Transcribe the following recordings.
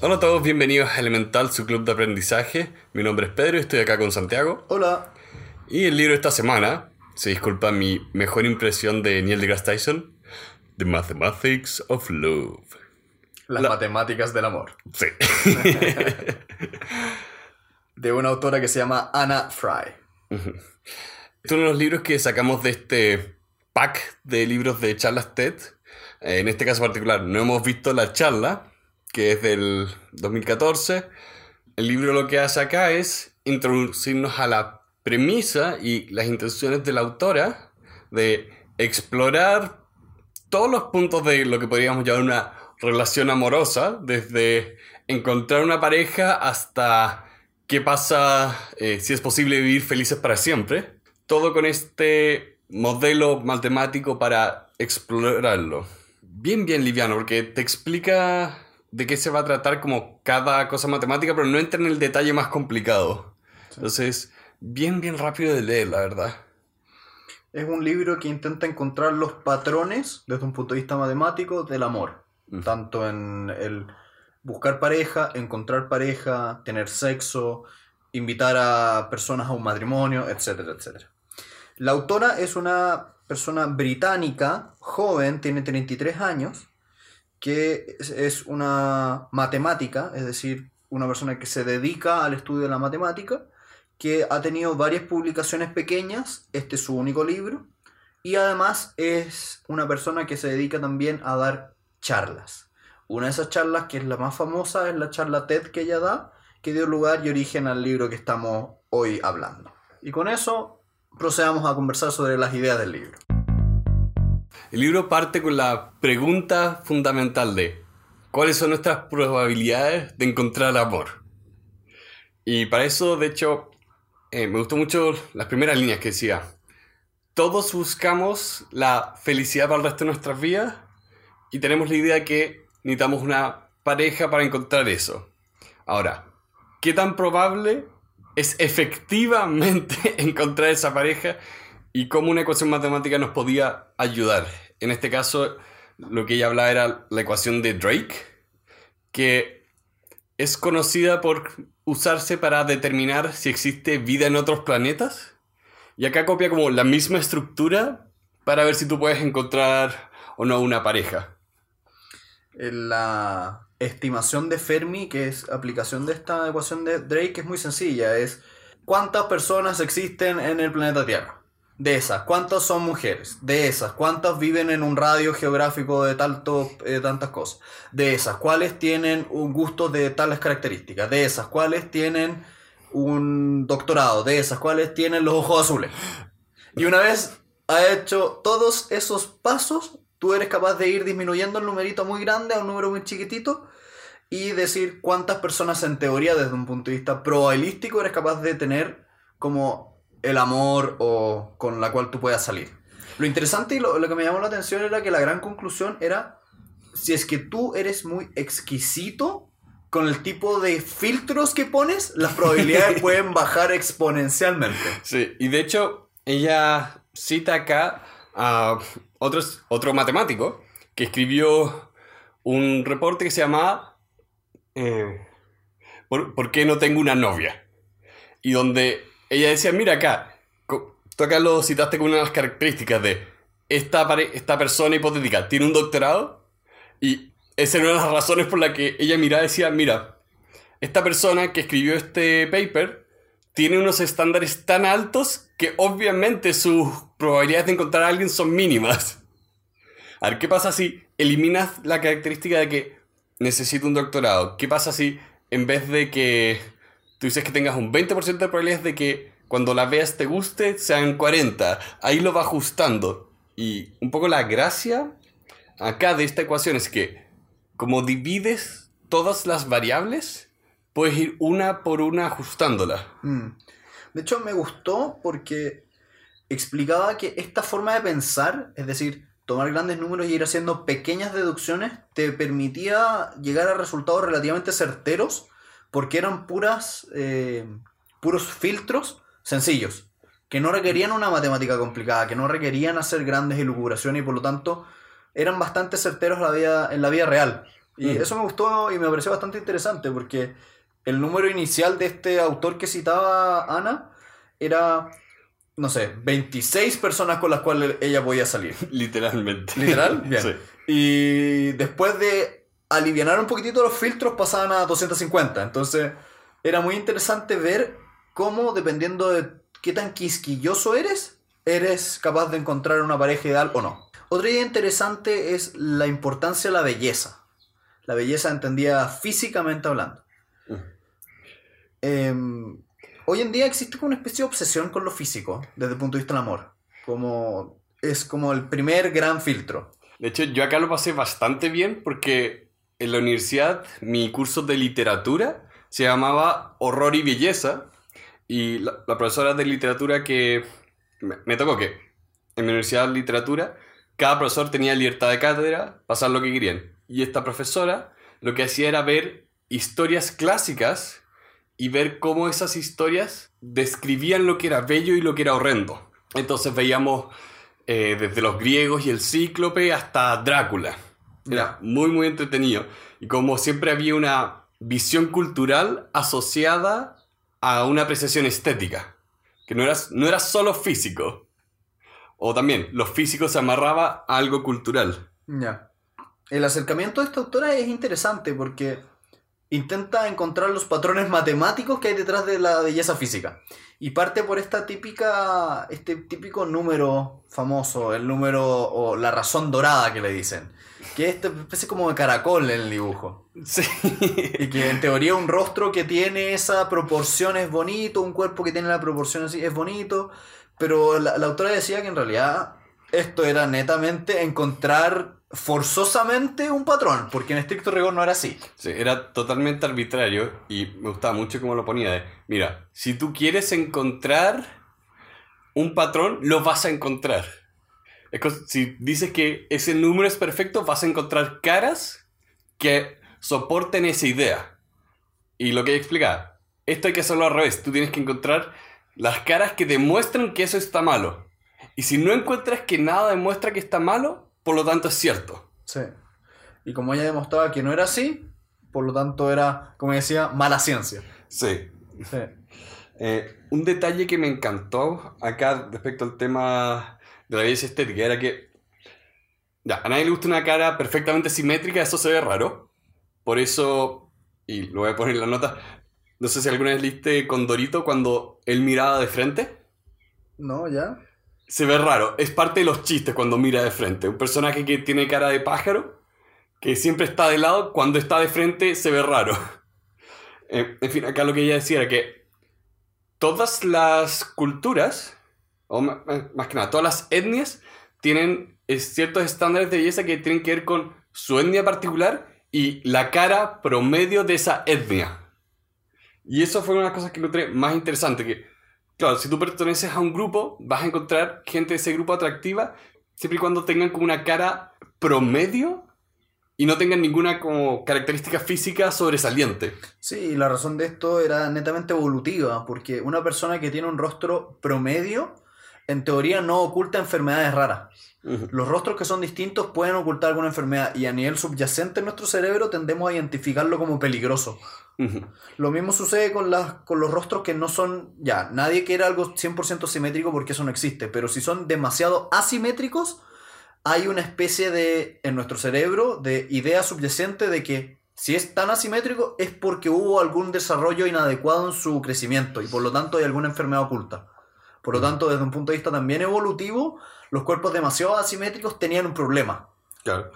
Hola a todos, bienvenidos a Elemental, su club de aprendizaje. Mi nombre es Pedro y estoy acá con Santiago. Hola. Y el libro de esta semana, se disculpa mi mejor impresión de Neil deGrasse Tyson, The Mathematics of Love. Las matemáticas del amor. Sí. de una autora que se llama Anna Fry. Este es uno de los libros que sacamos de este pack de libros de charlas TED. Eh, en este caso particular, no hemos visto la charla, que es del 2014. El libro lo que hace acá es introducirnos a la premisa y las intenciones de la autora de explorar todos los puntos de lo que podríamos llamar una relación amorosa, desde encontrar una pareja hasta qué pasa eh, si es posible vivir felices para siempre. Todo con este modelo matemático para explorarlo. Bien, bien liviano, porque te explica de qué se va a tratar como cada cosa matemática, pero no entra en el detalle más complicado. Entonces, bien, bien rápido de leer, la verdad. Es un libro que intenta encontrar los patrones desde un punto de vista matemático del amor. Tanto en el buscar pareja, encontrar pareja, tener sexo, invitar a personas a un matrimonio, etcétera, etcétera. La autora es una persona británica, joven, tiene 33 años, que es una matemática, es decir, una persona que se dedica al estudio de la matemática, que ha tenido varias publicaciones pequeñas, este es su único libro, y además es una persona que se dedica también a dar charlas. Una de esas charlas, que es la más famosa, es la charla TED que ella da, que dio lugar y origen al libro que estamos hoy hablando. Y con eso procedamos a conversar sobre las ideas del libro. El libro parte con la pregunta fundamental de ¿cuáles son nuestras probabilidades de encontrar amor? Y para eso, de hecho, eh, me gustó mucho las primeras líneas que decía, todos buscamos la felicidad para el resto de nuestras vidas y tenemos la idea que necesitamos una pareja para encontrar eso. Ahora, ¿qué tan probable es efectivamente encontrar esa pareja y cómo una ecuación matemática nos podía ayudar? En este caso, lo que ella hablaba era la ecuación de Drake, que es conocida por usarse para determinar si existe vida en otros planetas. Y acá copia como la misma estructura para ver si tú puedes encontrar o no una pareja. La estimación de Fermi, que es aplicación de esta ecuación de Drake, es muy sencilla. Es cuántas personas existen en el planeta Tierra. De esas, ¿cuántas son mujeres? De esas, ¿cuántas viven en un radio geográfico de tanto, eh, tantas cosas? De esas, ¿cuáles tienen un gusto de tales características? De esas, ¿cuáles tienen un doctorado? De esas, ¿cuáles tienen los ojos azules? Y una vez ha hecho todos esos pasos, tú eres capaz de ir disminuyendo el numerito muy grande a un número muy chiquitito y decir cuántas personas en teoría desde un punto de vista probabilístico eres capaz de tener como el amor o con la cual tú puedas salir. Lo interesante y lo, que me llamó la atención era que la gran conclusión era, si es que tú eres muy exquisito con el tipo de filtros que pones, las probabilidades pueden bajar exponencialmente. Sí, y de hecho ella cita acá a otros, otro matemático que escribió un reporte que se llama eh, ¿Por qué no tengo una novia? Y donde ella decía, mira acá, tú acá lo citaste con una de las características de esta, esta persona hipotética tiene un doctorado y esa era una de las razones por la que ella miraba decía, mira, esta persona que escribió este paper tiene unos estándares tan altos que obviamente sus probabilidades de encontrar a alguien son mínimas. A ver, ¿qué pasa si eliminas la característica de que necesito un doctorado? ¿Qué pasa si en vez de que tú dices que tengas un 20% de probabilidades de que cuando la veas te guste, sean 40. Ahí lo va ajustando. Y un poco la gracia acá de esta ecuación es que como divides todas las variables, puedes ir una por una ajustándola. Mm. De hecho, me gustó porque explicaba que esta forma de pensar, es decir, tomar grandes números y ir haciendo pequeñas deducciones, te permitía llegar a resultados relativamente certeros porque eran puras, eh, puros filtros sencillos, que no requerían una matemática complicada, que no requerían hacer grandes elucubraciones y por lo tanto eran bastante certeros en la vida, en la vida real. Y Mm. eso me gustó y me pareció bastante interesante porque el número inicial de este autor que citaba Ana era, no sé, 26 personas con las cuales ella podía salir. Literalmente. ¿Literal? Bien. Sí. Y después de alivianar un poquitito los filtros pasaban a 250. Entonces era muy interesante ver cómo, dependiendo de qué tan quisquilloso eres, eres capaz de encontrar una pareja ideal o no. Otra idea interesante es la importancia de la belleza. La belleza entendida físicamente hablando. Mm. Em, hoy en día existe como una especie de obsesión con lo físico desde el punto de vista del amor. Como, es como el primer gran filtro. De hecho, yo acá lo pasé bastante bien porque en la universidad mi curso de literatura se llamaba Horror y Belleza y la, profesora de literatura que me, me tocó que en mi universidad de literatura cada profesor tenía libertad de cátedra, pasar lo que querían. Y esta profesora lo que hacía era ver historias clásicas y ver cómo esas historias describían lo que era bello y lo que era horrendo. Entonces veíamos eh, desde los griegos y el cíclope hasta Drácula. Era muy, muy entretenido. Y como siempre había una visión cultural asociada a una apreciación estética. Que no era, no era solo físico. O también, lo físico se amarraba a algo cultural. Ya. El acercamiento de esta autora es interesante porque intenta encontrar los patrones matemáticos que hay detrás de la belleza física. Y parte por esta típica, este típico número famoso, el número o la razón dorada que le dicen. Que es esta especie como de caracol en el dibujo. Sí. Y que en teoría un rostro que tiene esa proporción es bonito, un cuerpo que tiene la proporción así es bonito. Pero la, la autora decía que en realidad esto era netamente encontrar forzosamente un patrón, porque en estricto rigor no era así. Sí, era totalmente arbitrario y me gustaba mucho cómo lo ponía. De, mira, si tú quieres encontrar un patrón, lo vas a encontrar. Si dices que ese número es perfecto, vas a encontrar caras que soporten esa idea. Y lo que explica, esto hay que hacerlo al revés. Tú tienes que encontrar las caras que demuestran que eso está malo. Y si no encuentras que nada demuestra que está malo, por lo tanto es cierto. Sí. Y como ella demostraba que no era así, por lo tanto era, como decía, mala ciencia. Sí, Sí. Eh, un detalle que me encantó acá respecto al tema de la belleza estética era que ya, a nadie le gusta una cara perfectamente simétrica, eso se ve raro. Por eso, y lo voy a poner en la nota, no sé si alguna vez leíste Condorito cuando él miraba de frente. No, ya. Se ve raro, es parte de los chistes cuando mira de frente. Un personaje que tiene cara de pájaro, que siempre está de lado, cuando está de frente se ve raro. Eh, en fin, acá lo que ella decía era que todas las culturas, o más que nada, todas las etnias, tienen eh, ciertos estándares de belleza que tienen que ver con su etnia particular y la cara promedio de esa etnia. Y eso fue una de las cosas que encontré más interesante, que, claro, si tú perteneces a un grupo, vas a encontrar gente de ese grupo atractiva, siempre y cuando tengan como una cara promedio y no tengan ninguna como característica física sobresaliente. Sí, y la razón de esto era netamente evolutiva, porque una persona que tiene un rostro promedio, en teoría no oculta enfermedades raras. Los rostros que son distintos pueden ocultar alguna enfermedad y a nivel subyacente en nuestro cerebro tendemos a identificarlo como peligroso. Lo mismo sucede con, las, con los rostros que no son, ya, nadie quiere algo 100% simétrico porque eso no existe, pero si son demasiado asimétricos, hay una especie de, en nuestro cerebro, de idea subyacente de que si es tan asimétrico es porque hubo algún desarrollo inadecuado en su crecimiento y por lo tanto hay alguna enfermedad oculta. Por lo tanto, desde un punto de vista también evolutivo, los cuerpos demasiado asimétricos tenían un problema. Claro.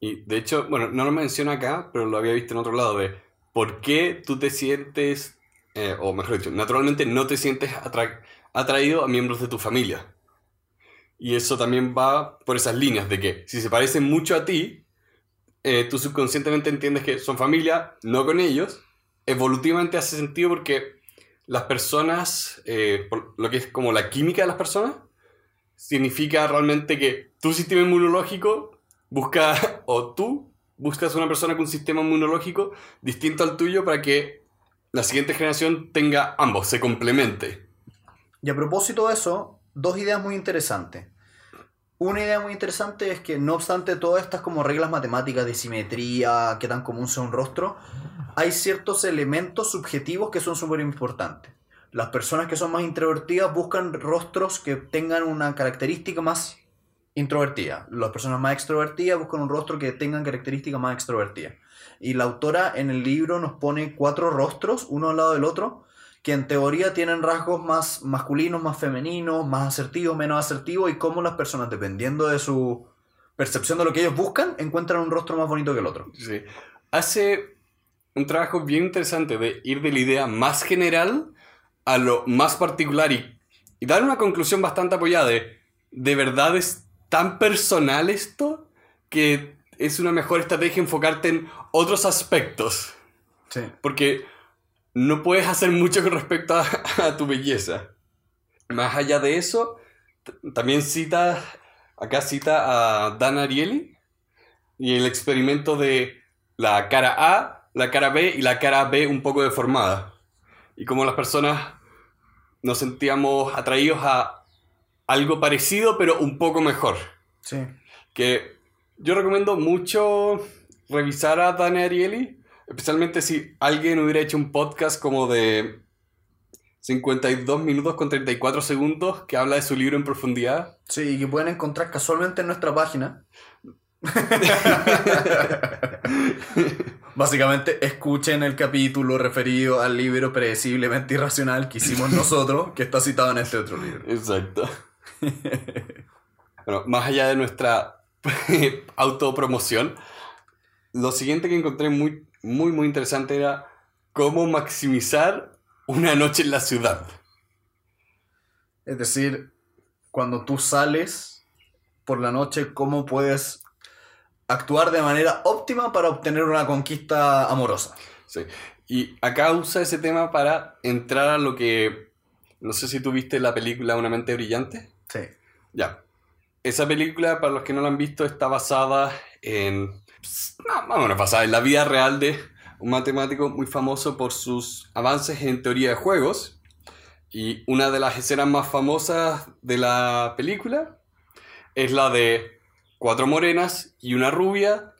Y de hecho, bueno, no lo menciono acá, pero lo había visto en otro lado, de por qué tú te sientes, eh, o mejor dicho, naturalmente no te sientes atra- atraído a miembros de tu familia. Y eso también va por esas líneas de que si se parecen mucho a ti, eh, tú subconscientemente entiendes que son familia, no con ellos. Evolutivamente hace sentido porque las personas, eh, lo que es como la química de las personas, significa realmente que tu sistema inmunológico busca, o tú buscas una persona con un sistema inmunológico distinto al tuyo para que la siguiente generación tenga ambos, se complemente. Y a propósito de eso, dos ideas muy interesantes. Una idea muy interesante es que no obstante todas estas como reglas matemáticas de simetría, que tan común sea un rostro, hay ciertos elementos subjetivos que son súper importantes. Las personas que son más introvertidas buscan rostros que tengan una característica más introvertida. Las personas más extrovertidas buscan un rostro que tengan características más extrovertidas. Y la autora en el libro nos pone cuatro rostros, uno al lado del otro, que en teoría tienen rasgos más masculinos, más femeninos, más asertivos, menos asertivos, y cómo las personas, dependiendo de su percepción de lo que ellos buscan, encuentran un rostro más bonito que el otro. Sí. Hace un trabajo bien interesante de ir de la idea más general a lo más particular y, y dar una conclusión bastante apoyada de, ¿de verdad es tan personal esto que es una mejor estrategia enfocarte en otros aspectos? Sí. Porque no puedes hacer mucho con respecto a, a tu belleza. Más allá de eso, también cita, acá cita a Dan Ariely y el experimento de la cara A, la cara B y la cara B un poco deformada. Y cómo las personas nos sentíamos atraídos a algo parecido pero un poco mejor. Sí. Que yo recomiendo mucho revisar a Dan Ariely, especialmente si alguien hubiera hecho un podcast como de 52 minutos con 34 segundos que habla de su libro en profundidad. Sí, y que pueden encontrar casualmente en nuestra página. Básicamente, escuchen el capítulo referido al libro Predeciblemente Irracional que hicimos nosotros, que está citado en este otro libro. Exacto. bueno, más allá de nuestra autopromoción, lo siguiente que encontré muy, muy, muy interesante era cómo maximizar una noche en la ciudad. Es decir, cuando tú sales por la noche, ¿cómo puedes actuar de manera óptima para obtener una conquista amorosa? Sí. Y acá usa ese tema para entrar a lo que... No sé si tú viste la película Una mente brillante. Sí. Ya. Esa película, para los que no la han visto, está basada en... No, bueno, basada en la vida real de un matemático muy famoso por sus avances en teoría de juegos. Y una de las escenas más famosas de la película es la de cuatro morenas y una rubia.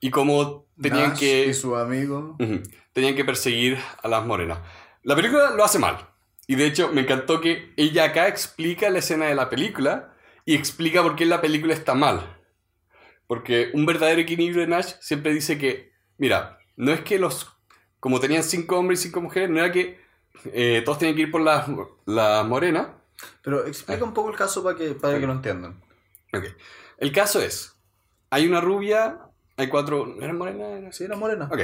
Y cómo tenían Nash que... Y su amigo. Ujú. Tenían que perseguir a las morenas. La película lo hace mal. Y de hecho, me encantó que ella acá explica la escena de la película y explica por qué la película está mal. Porque un verdadero equilibrio de Nash siempre dice que, mira, no es que los, como tenían cinco hombres y cinco mujeres, no era que eh, todos tenían que ir por las las morenas. Pero explica un poco el caso para que, para que lo entiendan. Ok. El caso es, hay una rubia, hay cuatro... ¿no ¿Eran morenas? ¿Eran Sí, era morena. Ok.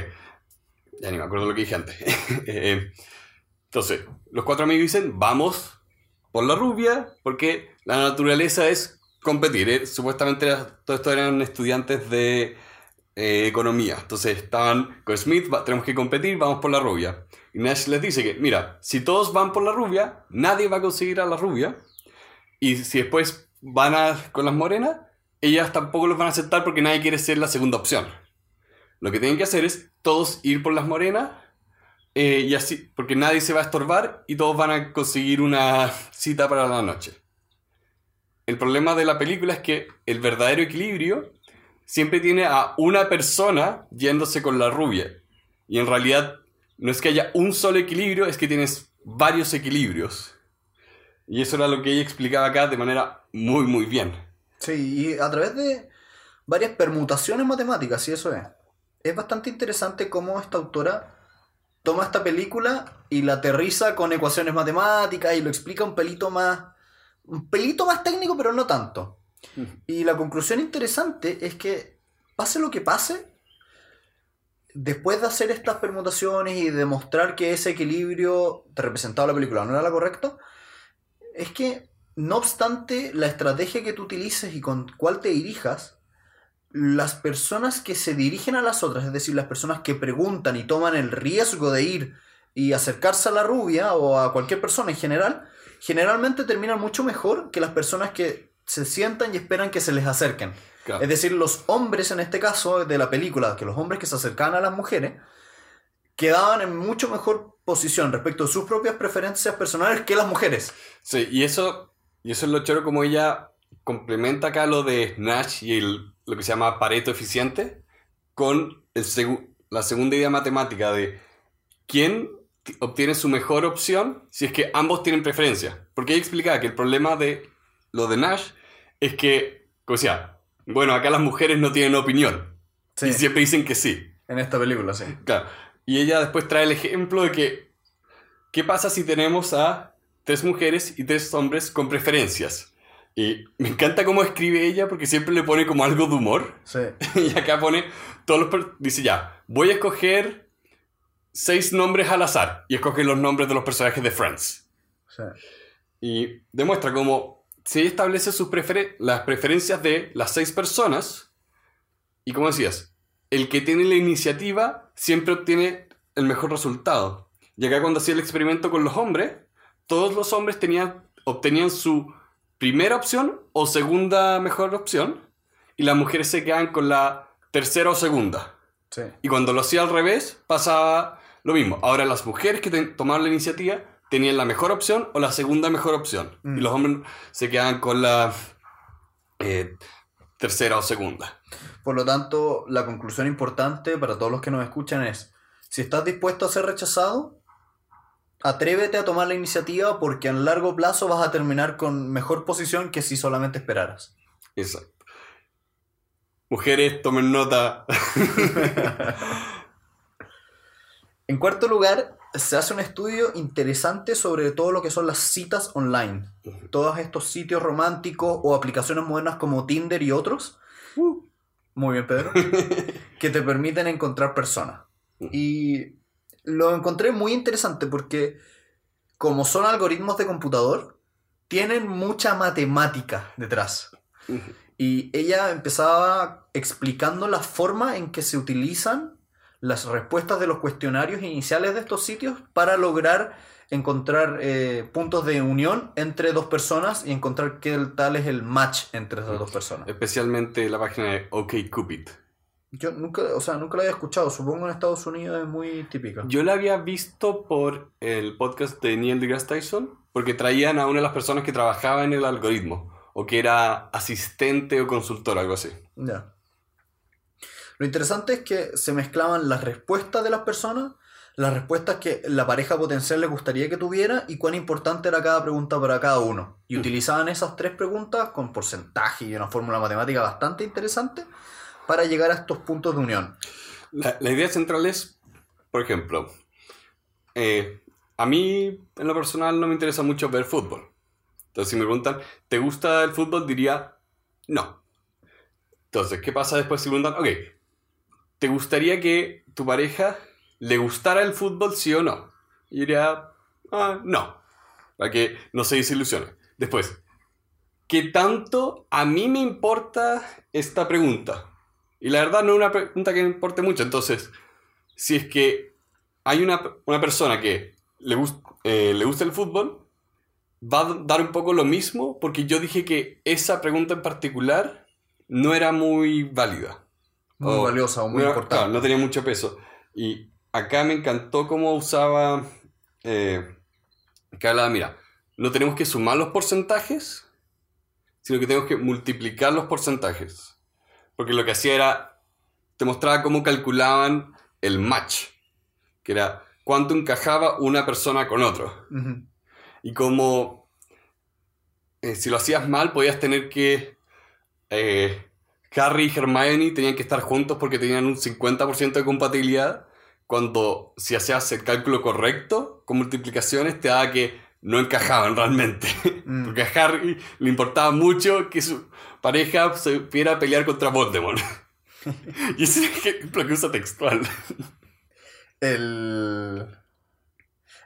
Ya ni me acuerdo lo que dije antes. Eh, Entonces, los cuatro amigos dicen, vamos por la rubia, porque la naturaleza es competir. ¿eh? Supuestamente era- todo esto eran estudiantes de eh, economía. Entonces estaban con Smith, "Va- tenemos que competir, vamos por la rubia. Y Nash les dice que, mira, si todos van por la rubia, nadie va a conseguir a la rubia. Y si después van a, con las morenas, ellas tampoco los van a aceptar porque nadie quiere ser la segunda opción. Lo que tienen que hacer es todos ir por las morenas eh, y así, porque nadie se va a estorbar y todos van a conseguir una cita para la noche. El problema de la película es que el verdadero equilibrio siempre tiene a una persona yéndose con la rubia. Y en realidad no es que haya un solo equilibrio, es que tienes varios equilibrios. Y eso era lo que ella explicaba acá de manera muy, muy bien. Sí, y a través de varias permutaciones matemáticas, sí, eso es. Es bastante interesante cómo esta autora toma esta película y la aterriza con ecuaciones matemáticas y lo explica un pelito más. un pelito más técnico, pero no tanto. Y la conclusión interesante es que, pase lo que pase, después de hacer estas permutaciones y demostrar que ese equilibrio te representaba la película no era la correcta, es que no obstante la estrategia que tú utilices y con cuál te dirijas, las personas que se dirigen a las otras, es decir, las personas que preguntan y toman el riesgo de ir y acercarse a la rubia o a cualquier persona en general, generalmente terminan mucho mejor que las personas que se sientan y esperan que se les acerquen. Claro. Es decir, los hombres en este caso de la película, que los hombres que se acercaban a las mujeres, quedaban en mucho mejor posición respecto a sus propias preferencias personales que las mujeres. Sí, y eso, y eso es lo choro como ella complementa acá lo de Nash y el- lo que se llama Pareto eficiente con el la segunda idea matemática de quién obtiene su mejor opción si es que ambos tienen preferencia. Porque ella explicaba que el problema de lo de Nash es que, como decía, bueno, acá las mujeres no tienen opinión. Sí, Y siempre dicen que sí. en esta película, sí. Claro. Y ella después trae el ejemplo de que, ¿qué pasa si tenemos a tres mujeres y tres hombres con preferencias? Y me encanta cómo escribe ella porque siempre le pone como algo de humor. Sí. Y acá pone todos los... Dice ya, voy a escoger seis nombres al azar. Y escoge los nombres de los personajes de Friends. sí. Y demuestra cómo ella establece sus preferen- las preferencias de las seis personas, y como decías, el que tiene la iniciativa siempre obtiene el mejor resultado. Y acá cuando hacía el experimento con los hombres, todos los hombres tenían, obtenían su primera opción o segunda mejor opción, y las mujeres se quedaban con la tercera o segunda. Sí. Y cuando lo hacía al revés, pasaba lo mismo. Ahora las mujeres que tomaban la iniciativa tenían la mejor opción o la segunda mejor opción. Mm. Y los hombres se quedaban con la eh, tercera o segunda. Por lo tanto, la conclusión importante para todos los que nos escuchan es, si estás dispuesto a ser rechazado, atrévete a tomar la iniciativa porque a largo plazo vas a terminar con mejor posición que si solamente esperaras. Exacto. Mujeres, tomen nota. En cuarto lugar, se hace un estudio interesante sobre todo lo que son las citas online. Todos estos sitios románticos o aplicaciones modernas como Tinder y otros. Muy bien, Pedro. que te permiten encontrar personas. Y lo encontré muy interesante porque como son algoritmos de computador, tienen mucha matemática detrás. Y ella empezaba explicando la forma en que se utilizan las respuestas de los cuestionarios iniciales de estos sitios para lograr encontrar eh, puntos de unión entre dos personas y encontrar qué tal es el match entre esas dos personas. Especialmente la página de OkCupid. Yo nunca, o sea, nunca la había escuchado, supongo en Estados Unidos es muy típica. Yo la había visto por el podcast de Neil deGrasse Tyson, porque traían a una de las personas que trabajaba en el algoritmo, o que era asistente o consultor, algo así. Ya. Lo interesante es que se mezclaban las respuestas de las personas, las respuestas que la pareja potencial le gustaría que tuviera y cuán importante era cada pregunta para cada uno. Y Mm. utilizaban esas tres preguntas con porcentaje y una fórmula matemática bastante interesante para llegar a estos puntos de unión. La, idea central es, por ejemplo, eh, a mí en lo personal no me interesa mucho ver fútbol. Entonces, si me preguntan, ¿te gusta el fútbol? Diría, no. Entonces, ¿qué pasa después si preguntan, ok, ¿te gustaría que tu pareja le gustara el fútbol, sí o no? Y diría, ah, no. Para que no se desilusione. Después, ¿qué tanto a mí me importa esta pregunta? Y la verdad no es una pregunta que me importe mucho. Entonces, si es que hay una, una persona que le, gust- eh, le gusta el fútbol, va a dar un poco lo mismo porque yo dije que esa pregunta en particular no era muy válida. Muy valiosa o muy no, importante. claro, no tenía mucho peso. Y acá me encantó cómo usaba... Eh, que hablaba, mira, no tenemos que sumar los porcentajes, sino que tenemos que multiplicar los porcentajes. Porque lo que hacía era, te mostraba cómo calculaban el match, que era cuánto encajaba una persona con otro. Y cómo, eh, si lo hacías mal, podías tener que... eh, Harry y Hermione tenían que estar juntos porque tenían un 50% de compatibilidad, cuando si hacías el cálculo correcto con multiplicaciones te daba que no encajaban realmente. Mm. Porque a Harry le importaba mucho que su pareja se pudiera pelear contra Voldemort. y ese es el ejemplo que usa textual. El...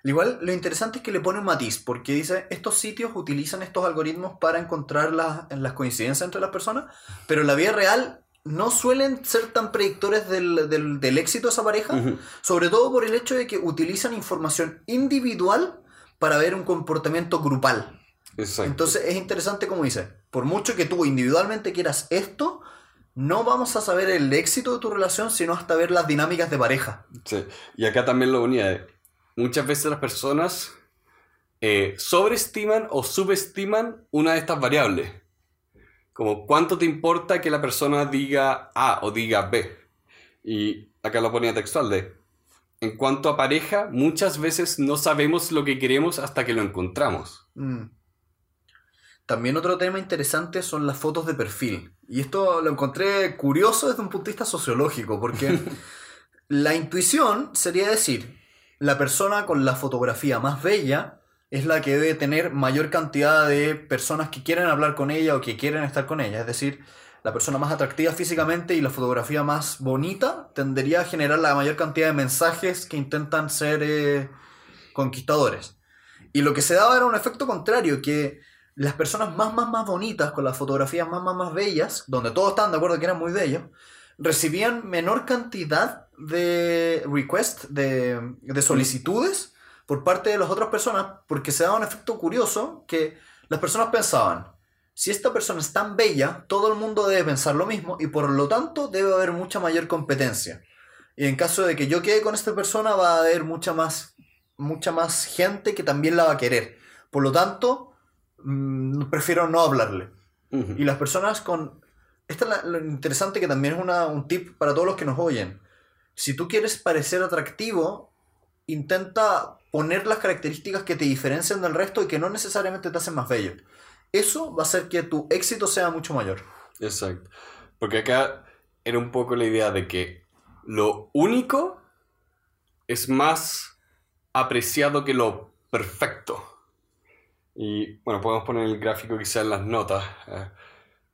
Igual lo interesante es que le pone un matiz, porque dice, estos sitios utilizan estos algoritmos para encontrar las, las coincidencias entre las personas, pero en la vida real no suelen ser tan predictores del, del- del éxito de esa pareja, sobre todo por el hecho de que utilizan información individual para ver un comportamiento grupal. Exacto. Entonces es interesante como dice, por mucho que tú individualmente quieras esto, no vamos a saber el éxito de tu relación, sino hasta ver las dinámicas de pareja. Sí. Y acá también lo unía. de, Muchas veces las personas eh, sobreestiman o subestiman una de estas variables. como cuánto te importa que la persona diga A o diga B. Y acá lo ponía textual de, en cuanto a pareja, muchas veces no sabemos lo que queremos hasta que lo encontramos. Mm. También otro tema interesante son las fotos de perfil. Y esto lo encontré curioso desde un punto de vista sociológico, porque la intuición sería decir, la persona con la fotografía más bella es la que debe tener mayor cantidad de personas que quieren hablar con ella o que quieren estar con ella. Es decir, la persona más atractiva físicamente y la fotografía más bonita tendería a generar la mayor cantidad de mensajes que intentan ser eh, conquistadores. Y lo que se daba era un efecto contrario, que las personas más, más, más bonitas, con las fotografías más, más, más bellas, donde todos estaban de acuerdo que eran muy bellos, recibían menor cantidad de requests, de, de solicitudes por parte de las otras personas, porque se daba un efecto curioso que las personas pensaban, si esta persona es tan bella, todo el mundo debe pensar lo mismo y por lo tanto debe haber mucha mayor competencia. Y en caso de que yo quede con esta persona, va a haber mucha más, mucha más gente que también la va a querer. Por lo tanto, mm, prefiero no hablarle. Y las personas con... Esto es lo interesante que también es una, un tip para todos los que nos oyen. Si tú quieres parecer atractivo, intenta poner las características que te diferencian del resto y que no necesariamente te hacen más bello eso va a hacer que tu éxito sea mucho mayor. Exacto. Porque acá era un poco la idea de que lo único es más apreciado que lo perfecto. Y bueno, podemos poner el gráfico quizá en las notas. Eh,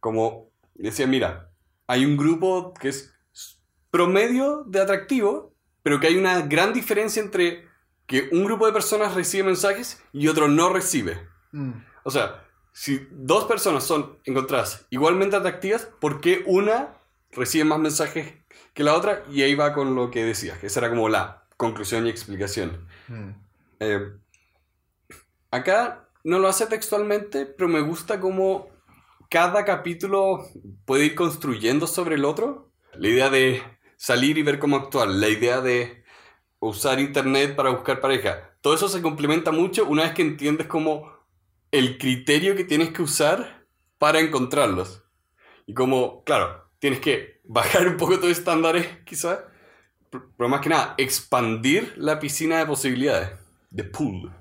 como decía, mira, hay un grupo que es promedio de atractivo, pero que hay una gran diferencia entre que un grupo de personas recibe mensajes y otro no recibe. Mm. O sea, si dos personas son encontradas igualmente atractivas, ¿por qué una recibe más mensajes que la otra? Y ahí va con lo que decías, que esa era como la conclusión y explicación. Hmm. Eh, acá no lo hace textualmente, pero me gusta cómo cada capítulo puede ir construyendo sobre el otro. La idea de salir y ver cómo actuar, la idea de usar internet para buscar pareja. Todo eso se complementa mucho una vez que entiendes cómo el criterio que tienes que usar para encontrarlos. Y como, claro, tienes que bajar un poco tus estándares, quizás, pero más que nada, expandir la piscina de posibilidades, de pool.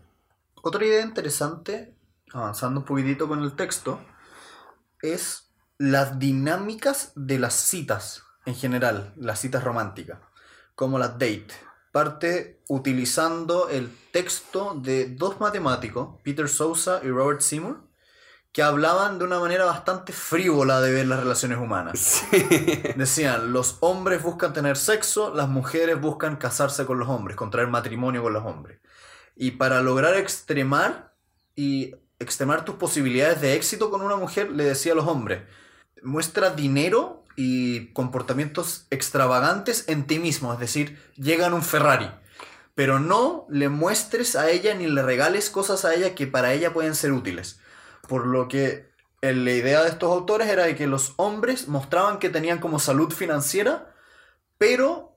Otra idea interesante, avanzando un poquitito con el texto, es las dinámicas de las citas en general, las citas románticas, como las date parte utilizando el texto de dos matemáticos, Peter Sousa y Robert Seymour, que hablaban de una manera bastante frívola de ver las relaciones humanas. Decían, los hombres buscan tener sexo, las mujeres buscan casarse con los hombres, contraer matrimonio con los hombres. Y para lograr extremar y extremar tus posibilidades de éxito con una mujer, le decía a los hombres, muestra dinero y comportamientos extravagantes en ti mismo, es decir, llegan un Ferrari, pero no le muestres a ella ni le regales cosas a ella que para ella pueden ser útiles. Por lo que la idea de estos autores era de que los hombres mostraban que tenían como salud financiera, pero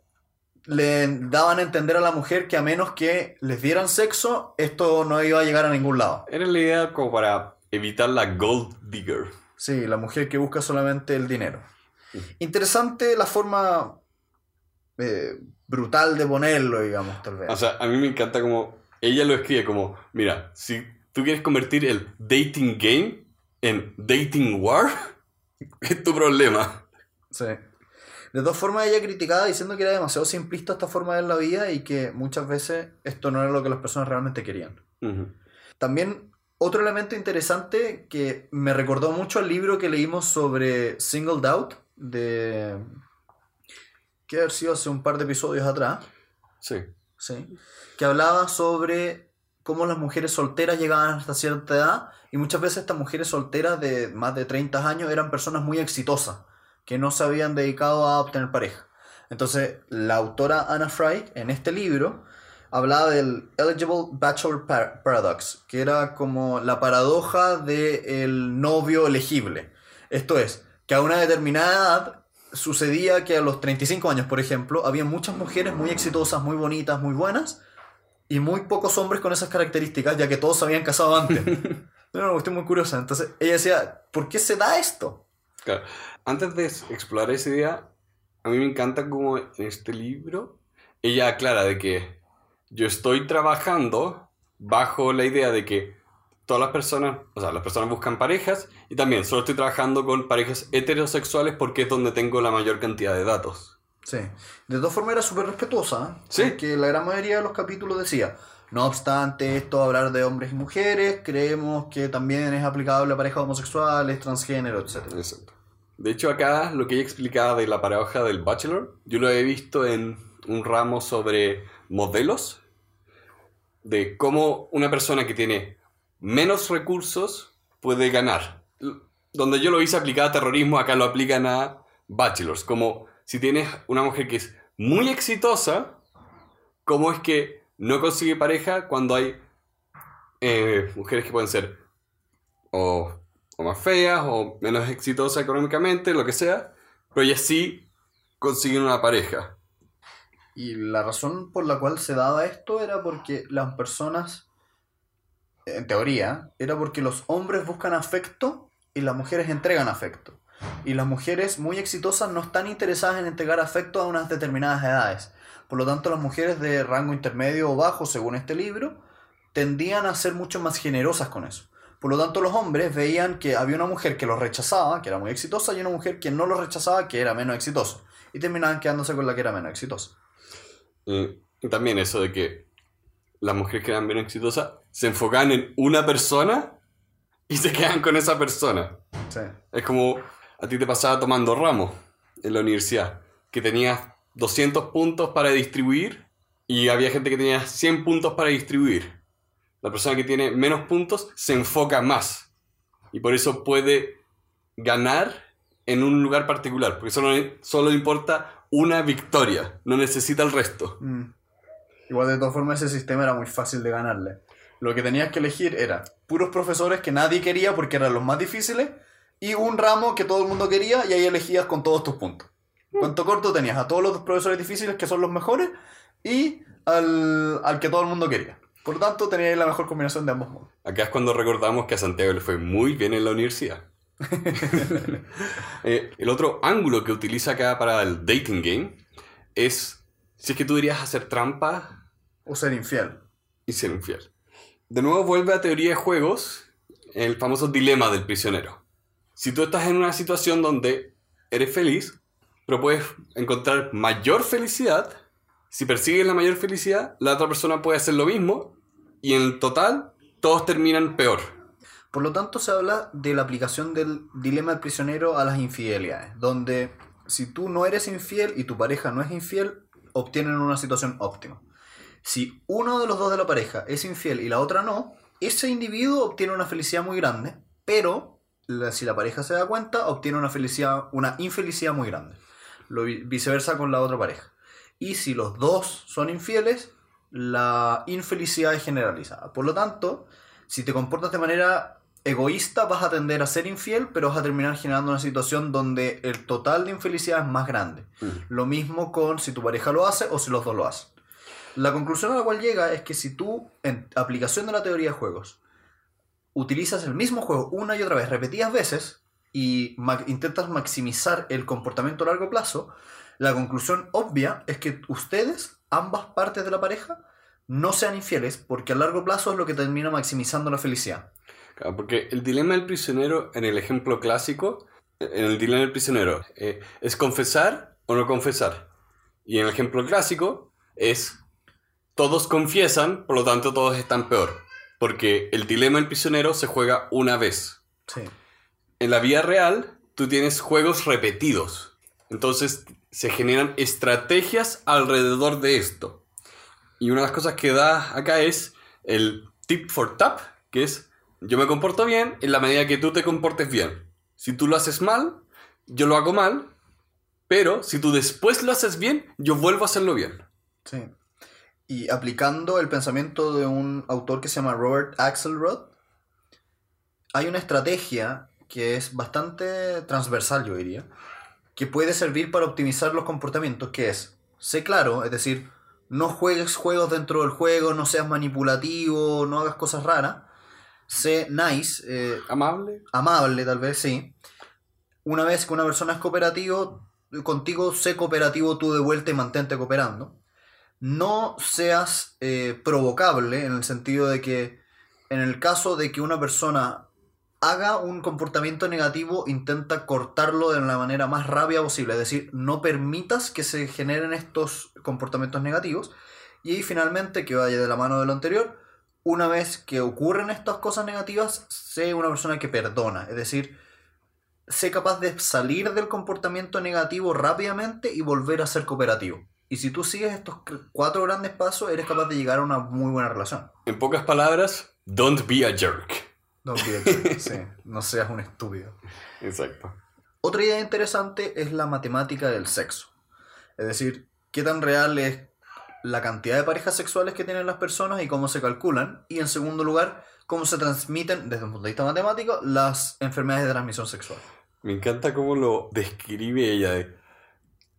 le daban a entender a la mujer que a menos que les dieran sexo, esto no iba a llegar a ningún lado. Era la idea como para evitar la gold digger. Sí, la mujer que busca solamente el dinero. Interesante la forma eh, brutal de ponerlo, digamos, tal vez. O sea, a mí me encanta como ella lo escribe como, mira, si tú quieres convertir el dating game en dating war, es tu problema. Sí. De todas formas, ella criticaba diciendo que era demasiado simplista esta forma de ver la vida y que muchas veces esto no era lo que las personas realmente querían. También otro elemento interesante que me recordó mucho al libro que leímos sobre Singled Out, de... que haber sido hace un par de episodios atrás. Sí. Sí. Que hablaba sobre cómo las mujeres solteras llegaban hasta cierta edad y muchas veces estas mujeres solteras de más de 30 años eran personas muy exitosas que no se habían dedicado a obtener pareja. Entonces, la autora Anna Fry en este libro hablaba del Eligible Bachelor Paradox, que era como la paradoja del novio elegible. Esto es, que a una determinada edad sucedía que a los 35 años, por ejemplo, había muchas mujeres muy exitosas, muy bonitas, muy buenas, y muy pocos hombres con esas características, ya que todos se habían casado antes. Era una cuestión muy curiosa. Entonces ella decía, ¿por qué se da esto? Claro. Antes de explorar esa idea, a mí me encanta como en este libro ella aclara de que yo estoy trabajando bajo la idea de que todas las personas, o sea, las personas buscan parejas y también solo estoy trabajando con parejas heterosexuales porque es donde tengo la mayor cantidad de datos. Sí. De todas formas era súper respetuosa. ¿eh? Sí. Porque la gran mayoría de los capítulos decía, no obstante esto, hablar de hombres y mujeres, creemos que también es aplicable a parejas homosexuales, transgénero, etc. Exacto. De hecho, acá lo que ella explicaba de la paradoja del Bachelor, yo lo he visto en un ramo sobre modelos, de cómo una persona que tiene menos recursos puede ganar. Donde yo lo hice aplicado a terrorismo, acá lo aplican a bachelors. Como si tienes una mujer que es muy exitosa, ¿cómo es que no consigue pareja cuando hay eh, mujeres que pueden ser o, o más feas o menos exitosas económicamente, lo que sea, pero ellas sí consiguen una pareja? Y la razón por la cual se daba esto era porque las personas, en teoría, era porque los hombres buscan afecto y las mujeres entregan afecto. Y las mujeres muy exitosas no están interesadas en entregar afecto a unas determinadas edades. Por lo tanto, las mujeres de rango intermedio o bajo, según este libro, tendían a ser mucho más generosas con eso. Por lo tanto, los hombres veían que había una mujer que los rechazaba, que era muy exitosa, y una mujer que no los rechazaba, que era menos exitosa. Y terminaban quedándose con la que era menos exitosa. Y, también eso de que las mujeres que eran bien exitosas se enfocan en una persona y se quedan con esa persona. Sí. Es como a ti te pasaba tomando ramos en la universidad, que tenías 200 puntos para distribuir y había gente que tenía 100 puntos para distribuir. La persona que tiene menos puntos se enfoca más y por eso puede ganar en un lugar particular, porque solo, solo importa una victoria, no necesita el resto. Mm. Igual de todas formas ese sistema era muy fácil de ganarle. Lo que tenías que elegir era puros profesores que nadie quería porque eran los más difíciles y un ramo que todo el mundo quería y ahí elegías con todos tus puntos. Cuanto corto tenías a todos los profesores difíciles que son los mejores y al, al que todo el mundo quería. Por lo tanto, tenías la mejor combinación de ambos mundos. Acá es cuando recordamos que a Santiago le fue muy bien en la universidad. Eh, el otro ángulo que utiliza acá para el dating game es si es que tú dirías hacer trampa O ser infiel. y ser infiel. De nuevo vuelve a teoría de juegos, el famoso dilema del prisionero. Si tú estás en una situación donde eres feliz, pero puedes encontrar mayor felicidad, si persigues la mayor felicidad, la otra persona puede hacer lo mismo y en total todos terminan peor. Por lo tanto, se habla de la aplicación del dilema del prisionero a las infidelidades, donde si tú no eres infiel y tu pareja no es infiel, obtienen una situación óptima. Si uno de los dos de la pareja es infiel y la otra no, ese individuo obtiene una felicidad muy grande, pero si la pareja se da cuenta, obtiene una felicidad, una infelicidad muy grande. Lo vi- viceversa con la otra pareja. Y si los dos son infieles, la infelicidad es generalizada. Por lo tanto, si te comportas de manera egoísta, vas a tender a ser infiel, pero vas a terminar generando una situación donde el total de infelicidad es más grande. Lo mismo con si tu pareja lo hace o si los dos lo hacen. La conclusión a la cual llega es que si tú, en aplicación de la teoría de juegos, utilizas el mismo juego una y otra vez, repetidas veces, y ma- intentas maximizar el comportamiento a largo plazo, la conclusión obvia es que ustedes, ambas partes de la pareja, no sean infieles, porque a largo plazo es lo que termina maximizando la felicidad. Claro, porque el dilema del prisionero, en el ejemplo clásico, en el dilema del prisionero, eh, es confesar o no confesar. Y en el ejemplo clásico es todos confiesan, por lo tanto todos están peor. Porque el dilema del prisionero se juega una vez. Sí. En la vida real, tú tienes juegos repetidos. Entonces se generan estrategias alrededor de esto. Y una de las cosas que da acá es el tip for tap, que es yo me comporto bien en la medida que tú te comportes bien. Si tú lo haces mal, yo lo hago mal, pero si tú después lo haces bien, yo vuelvo a hacerlo bien. Sí. Y aplicando el pensamiento de un autor que se llama Robert Axelrod, hay una estrategia que es bastante transversal, yo diría, que puede servir para optimizar los comportamientos, que es, sé claro, es decir, no juegues juegos dentro del juego, no seas manipulativo, no hagas cosas raras, sé nice, eh, Amable. amable tal vez, sí. una vez que una persona es cooperativo, contigo sé cooperativo tú de vuelta y mantente cooperando. No seas eh, provocable en el sentido de que en el caso de que una persona haga un comportamiento negativo, intenta cortarlo de la manera más rápida posible. Es decir, no permitas que se generen estos comportamientos negativos. Y finalmente, que vaya de la mano de lo anterior, una vez que ocurren estas cosas negativas, sé una persona que perdona. Es decir, sé capaz de salir del comportamiento negativo rápidamente y volver a ser cooperativo. Y si tú sigues estos cuatro grandes pasos, eres capaz de llegar a una muy buena relación. En pocas palabras, don't be a jerk. A jerk, sí. No seas un estúpido. Exacto. Otra idea interesante es la matemática del sexo. Es decir, qué tan real es la cantidad de parejas sexuales que tienen las personas y cómo se calculan. Y en segundo lugar, cómo se transmiten desde un punto de vista matemático las enfermedades de transmisión sexual. Me encanta cómo lo describe ella. De,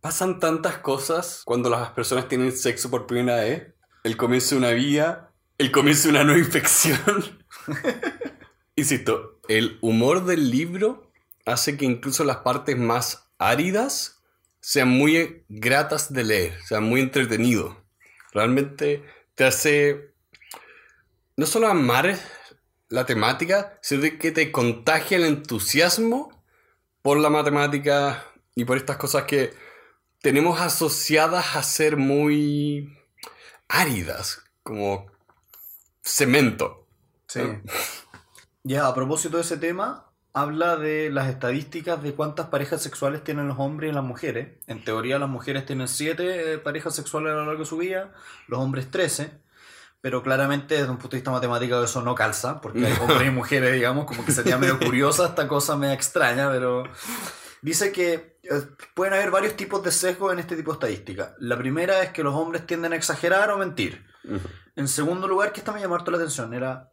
pasan tantas cosas cuando las personas tienen sexo por primera vez. El comienzo de una vía, el comienzo de una nueva infección. Insisto, el humor del libro hace que incluso las partes más áridas sean muy gratas de leer, sean muy entretenido. Realmente te hace no solo amar la temática, sino que te contagia el entusiasmo por la matemática y por estas cosas que tenemos asociadas a ser muy áridas, como cemento. Sí. Ya, a propósito de ese tema, habla de las estadísticas de cuántas parejas sexuales tienen los hombres y las mujeres. En teoría las mujeres tienen 7 parejas sexuales a lo largo de su vida, los hombres 13. Pero claramente desde un punto de vista matemático eso no calza, porque hay hombres y mujeres, digamos, como que sería medio curiosa esta cosa medio extraña, pero dice que eh, pueden haber varios tipos de sesgo en este tipo de estadística. La primera es que los hombres tienden a exagerar o mentir. En segundo lugar, que esta me llamó harto la atención, era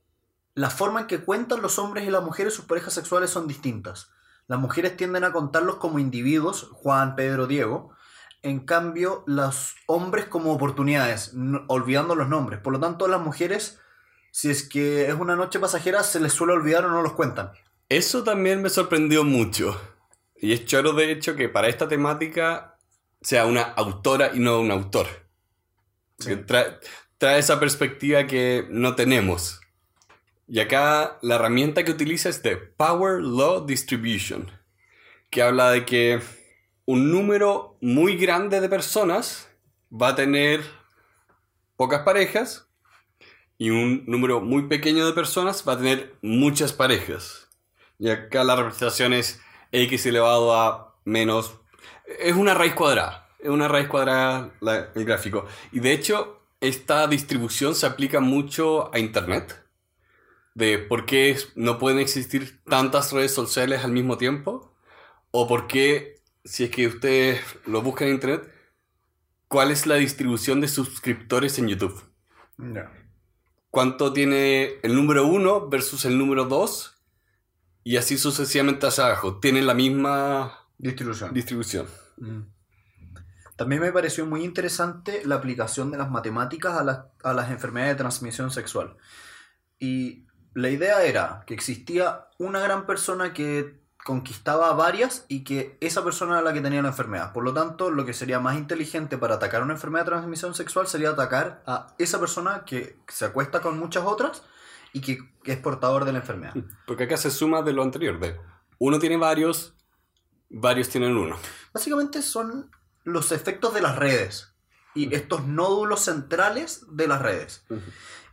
la forma en que cuentan los hombres y las mujeres sus parejas sexuales son distintas. Las mujeres tienden a contarlos como individuos, Juan, Pedro, Diego. En cambio, los hombres como oportunidades, olvidando los nombres. Por lo tanto, las mujeres, si es que es una noche pasajera, se les suele olvidar o no los cuentan. Eso también me sorprendió mucho. Y es choro, de hecho, que para esta temática sea una autora y no un autor. Trae, trae esa perspectiva que no tenemos. Y acá la herramienta que utiliza es de Power Law Distribution, que habla de que un número muy grande de personas va a tener pocas parejas y un número muy pequeño de personas va a tener muchas parejas. Y acá la representación es x elevado a menos... Es una raíz cuadrada. Es una raíz cuadrada el gráfico. Y de hecho, esta distribución se aplica mucho a Internet. De por qué no pueden existir tantas redes sociales al mismo tiempo. O por qué si es que ustedes lo buscan en internet, ¿cuál es la distribución de suscriptores en YouTube? ¿Cuánto tiene el número 1 versus el número 2? Y así sucesivamente hacia abajo. Tienen la misma distribución. distribución. Mm. También me pareció muy interesante la aplicación de las matemáticas a, a las enfermedades de transmisión sexual. Y la idea era que existía una gran persona que conquistaba varias y que esa persona era la que tenía la enfermedad. Por lo tanto, lo que sería más inteligente para atacar una enfermedad de transmisión sexual sería atacar a esa persona que se acuesta con muchas otras y que, es portador de la enfermedad. Porque acá se suma de lo anterior, de uno tiene varios, varios tienen uno. Básicamente son los efectos de las redes y estos nódulos centrales de las redes.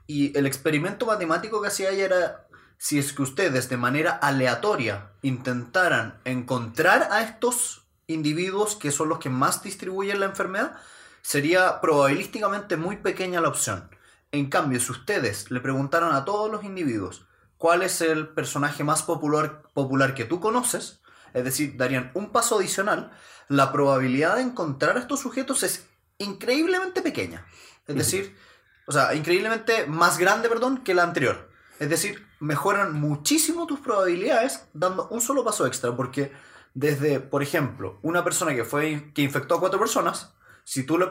Y el experimento matemático que hacía ella era si es que ustedes de manera aleatoria intentaran encontrar a estos individuos que son los que más distribuyen la enfermedad, sería probabilísticamente muy pequeña la opción. En cambio, si ustedes le preguntaran a todos los individuos cuál es el personaje más popular, popular que tú conoces, es decir, darían un paso adicional, la probabilidad de encontrar a estos sujetos es increíblemente pequeña. Es decir, o sea, increíblemente más grande, perdón, que la anterior. Es decir, mejoran muchísimo tus probabilidades dando un solo paso extra, porque desde, por ejemplo, una persona que fue que infectó a cuatro personas, si tú le,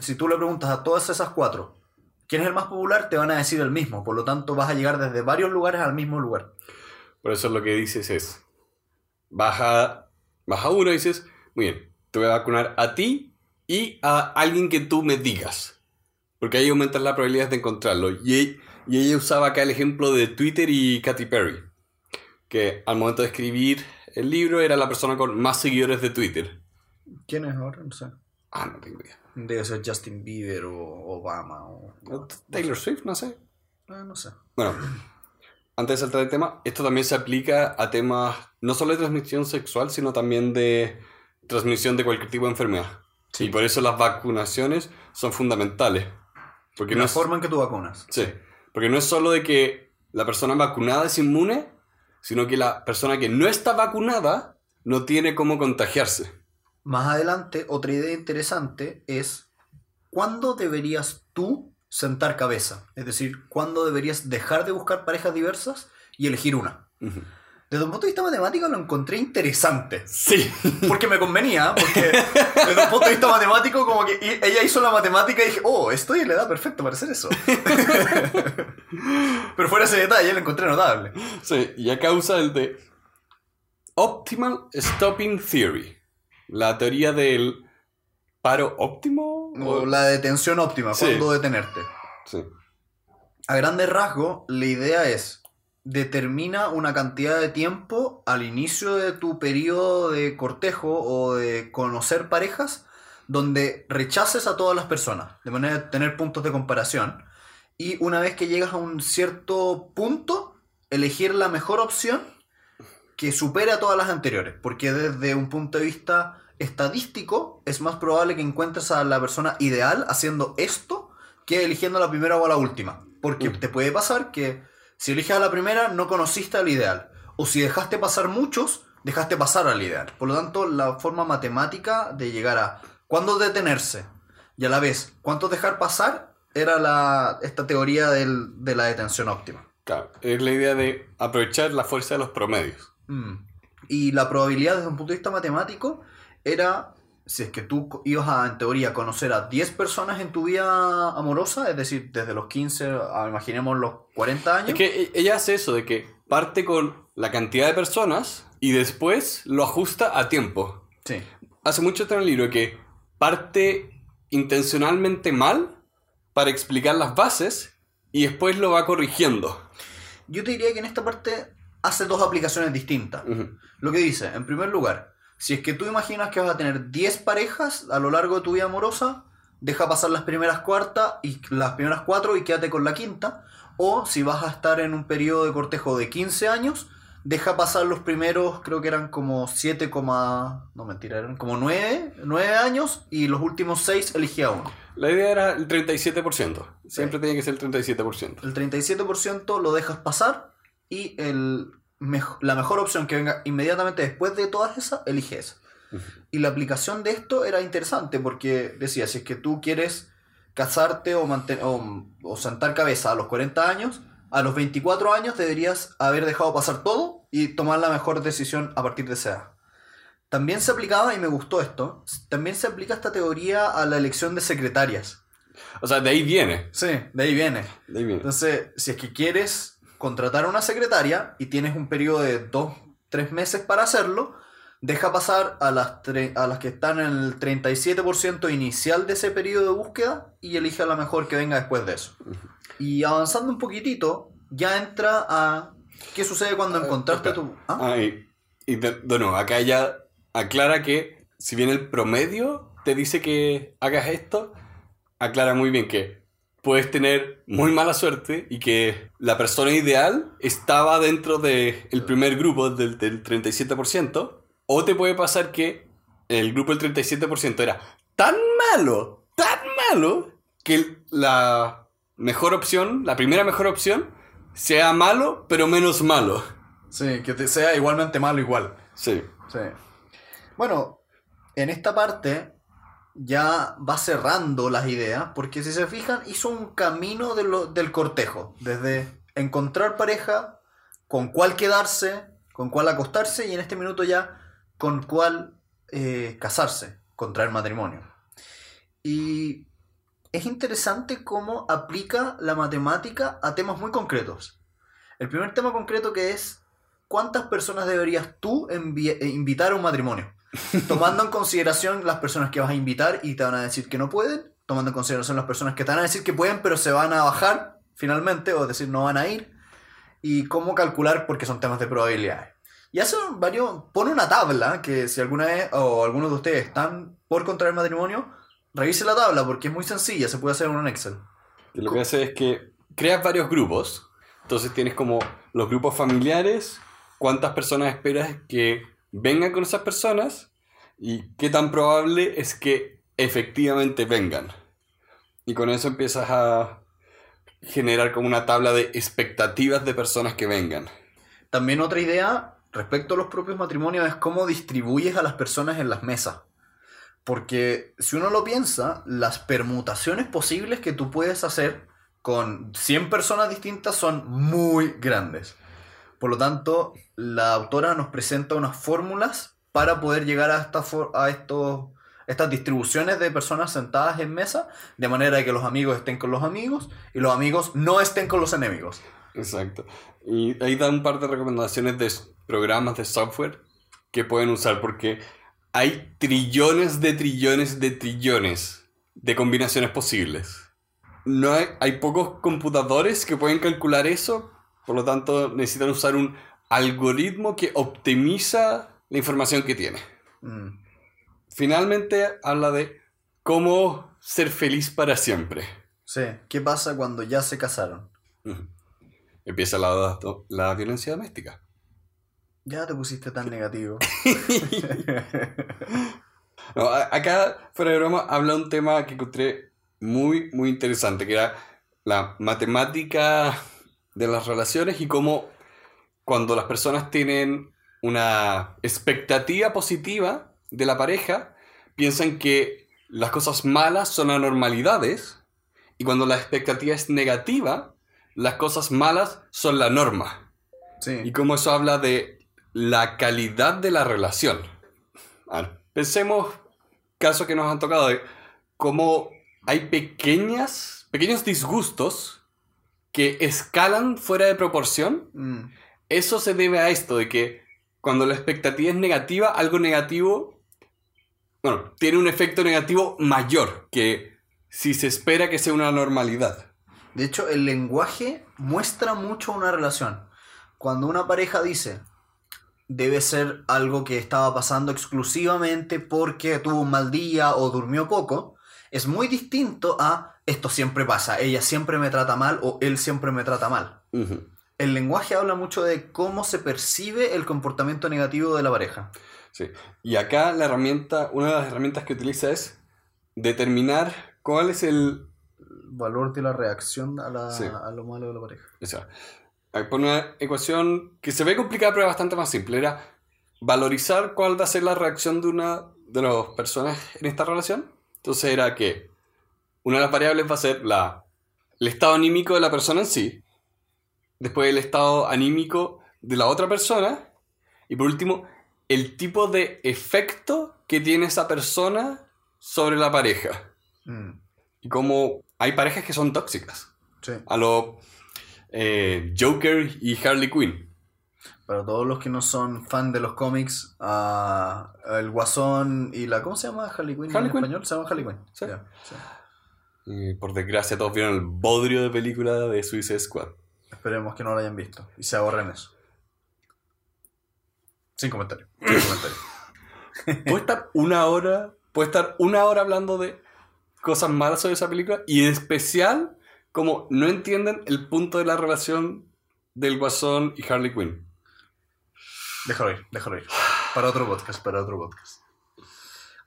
si tú le preguntas a todas esas cuatro quién es el más popular, te van a decir el mismo, por lo tanto vas a llegar desde varios lugares al mismo lugar. Por eso lo que dices es, vas a Vas a uno y dices, muy bien, te voy a vacunar a ti y a alguien que tú me digas. Porque ahí aumentan las probabilidades de encontrarlo. Y, y ella usaba acá el ejemplo de Twitter y Katy Perry. Que al momento de escribir el libro era la persona con más seguidores de Twitter. ¿Quién es ahora? No sé. Ah, no tengo idea. Debe ser Justin Bieber o Obama o... Taylor Swift, no sé. Ah, no sé. Bueno, antes de saltar el tema, esto también se aplica a temas no solo de transmisión sexual, sino también de transmisión de cualquier tipo de enfermedad. Sí. Y por eso las vacunaciones son fundamentales. Porque no la es, forma en que tú vacunas. sí, porque no es solo de que la persona vacunada es inmune, sino que la persona que no está vacunada no tiene cómo contagiarse. Más adelante, otra idea interesante es cuándo deberías tú sentar cabeza. Es decir, cuándo deberías dejar de buscar parejas diversas y elegir una. Ujú. Desde un punto de vista matemático lo encontré interesante. Sí. Porque me convenía, porque desde un punto de vista matemático, como que ella hizo la matemática y dije, oh, estoy en la edad perfecta para hacer eso. Pero fuera ese detalle, lo encontré notable. Sí, y acá usa el de Optimal Stopping Theory. La teoría del paro óptimo. O la detención óptima, Sí. cuándo detenerte. Sí. A grandes rasgos, la idea es determina una cantidad de tiempo al inicio de tu periodo de cortejo o de conocer parejas donde rechaces a todas las personas, de manera de tener puntos de comparación. Y una vez que llegas a un cierto punto, elegir la mejor opción que supere a todas las anteriores. Porque desde un punto de vista estadístico, es más probable que encuentres a la persona ideal haciendo esto que eligiendo la primera o la última. Porque Mm. te puede pasar que si eliges a la primera, no conociste al ideal. O si dejaste pasar muchos, dejaste pasar al ideal. Por lo tanto, la forma matemática de llegar a cuándo detenerse y a la vez cuánto dejar pasar era la, esta teoría del- de la detención óptima. Claro, es la idea de aprovechar la fuerza de los promedios. Mm. Y la probabilidad desde un punto de vista matemático era, si es que tú ibas a, en teoría, conocer a 10 personas en tu vida amorosa, es decir, desde los 15 a, imaginemos, los 40 años. Es que e- ella hace eso, de que parte con la cantidad de personas y después lo ajusta a tiempo. Sí. Hace mucho está en el libro que parte intencionalmente mal para explicar las bases y después lo va corrigiendo. Yo te diría que en esta parte hace dos aplicaciones distintas. Lo que dice, en primer lugar, si es que tú imaginas que vas a tener 10 parejas a lo largo de tu vida amorosa, deja pasar las primeras cuartas y las primeras cuatro y quédate con la quinta. O si vas a estar en un periodo de cortejo de 15 años, deja pasar los primeros, creo que eran como 7, coma- no mentira, eran como 9, 9 años y los últimos 6 elegía uno. La idea era el 37%. Siempre tenía que ser el 37%. El 37% lo dejas pasar y el la mejor opción que venga inmediatamente después de todas esas, elige esa. Y la aplicación de esto era interesante porque decía, si es que tú quieres casarte o, o, o sentar cabeza a los 40 años, a los 24 años deberías haber dejado pasar todo y tomar la mejor decisión a partir de esa edad. También se aplicaba, y me gustó esto, también se aplica esta teoría a la elección de secretarias. O sea, de ahí viene. Sí, de ahí viene. De ahí viene. Entonces, si es que quieres contratar a una secretaria y tienes un periodo de dos, tres meses para hacerlo, deja pasar a las, a las que están en el 37% inicial de ese periodo de búsqueda y elige a la mejor que venga después de eso. Y avanzando un poquitito, ya entra a qué sucede cuando encontraste espera. tu... ¿Ah? Ah, y, y de, de nuevo, acá ya aclara que si bien el promedio te dice que hagas esto, aclara muy bien que puedes tener muy mala suerte y que la persona ideal estaba dentro del primer grupo del, del 37%, o te puede pasar que el grupo del 37% era tan malo, tan malo, que la mejor opción, la primera mejor opción, sea malo, pero menos malo. Sí, que te sea igualmente malo igual. Sí. Sí. Bueno, en esta parte ya va cerrando las ideas, porque si se fijan, hizo un camino de lo- del cortejo, desde encontrar pareja, con cuál quedarse, con cuál acostarse, y en este minuto ya con cuál eh, casarse, contraer matrimonio. Y es interesante cómo aplica la matemática a temas muy concretos. El primer tema concreto que es ¿cuántas personas deberías tú eh, invitar a un matrimonio? tomando en consideración las personas que vas a invitar y te van a decir que no pueden, tomando en consideración las personas que te van a decir que pueden, pero se van a bajar finalmente, o decir no van a ir, y cómo calcular porque son temas de probabilidades. Y hace varios, pone una tabla que si alguna vez o algunos de ustedes están por contraer matrimonio, revise la tabla porque es muy sencilla, se puede hacer en un Excel. Y lo que hace es que creas varios grupos. Entonces tienes como los grupos familiares, cuántas personas esperas que vengan con esas personas y qué tan probable es que efectivamente vengan. Y con eso empiezas a generar como una tabla de expectativas de personas que vengan. También otra idea respecto a los propios matrimonios es cómo distribuyes a las personas en las mesas. Porque si uno lo piensa, las permutaciones posibles que tú puedes hacer con 100 personas distintas son muy grandes. Por lo tanto, la autora nos presenta unas fórmulas para poder llegar a, esta a estos, estas distribuciones de personas sentadas en mesa, de manera que los amigos estén con los amigos y los amigos no estén con los enemigos. Exacto. Y ahí dan un par de recomendaciones de programas de software que pueden usar porque hay trillones de trillones de trillones de combinaciones posibles. No hay, hay pocos computadores que pueden calcular eso, por lo tanto necesitan usar un algoritmo que optimiza la información que tiene. Mm. Finalmente habla de cómo ser feliz para siempre. Sí, ¿qué pasa cuando ya se casaron? Empieza la, la violencia doméstica. Ya te pusiste tan negativo. no, acá, fuera de broma, habla un tema que encontré muy, muy interesante, que era la matemática de las relaciones y cómo cuando las personas tienen una expectativa positiva de la pareja, piensan que las cosas malas son anormalidades y cuando la expectativa es negativa, las cosas malas son la norma. Sí. Y cómo eso habla de la calidad de la relación. pensemos casos que nos han tocado de cómo hay pequeñas, pequeños disgustos que escalan fuera de proporción. Mm. Eso se debe a esto, de que cuando la expectativa es negativa, algo negativo, bueno, tiene un efecto negativo mayor que si se espera que sea una normalidad. De hecho, el lenguaje muestra mucho una relación. Cuando una pareja dice, debe ser algo que estaba pasando exclusivamente porque tuvo un mal día o durmió poco, es muy distinto a esto siempre pasa, ella siempre me trata mal o él siempre me trata mal. El lenguaje habla mucho de cómo se percibe el comportamiento negativo de la pareja. Sí. Y acá la herramienta, una de las herramientas que utiliza es determinar cuál es el valor de la reacción a, lo malo de la pareja. Exacto pone una ecuación que se ve complicada pero bastante más simple. Era valorizar cuál va a ser la reacción de una de las personas en esta relación. Entonces era que una de las variables va a ser la, el estado anímico de la persona en sí. Después el estado anímico de la otra persona. Y por último, el tipo de efecto que tiene esa persona sobre la pareja. Mm. Y como hay parejas que son tóxicas. Sí. A lo eh, Joker y Harley Quinn. Para todos los que no son fan de los cómics, uh, el Guasón y la. ¿Cómo se llama Harley Quinn en español? Se llama Harley Quinn. Y por desgracia, todos vieron el bodrio de película de Suicide Squad. Esperemos que no lo hayan visto y se ahorren eso. Sin comentario. Sin comentario. puede estar una hora. Puede estar una hora hablando de cosas malas sobre esa película y en especial como no entienden el punto de la relación del Guasón y Harley Quinn. Déjalo ir, déjalo ir. Para otro podcast, para otro podcast.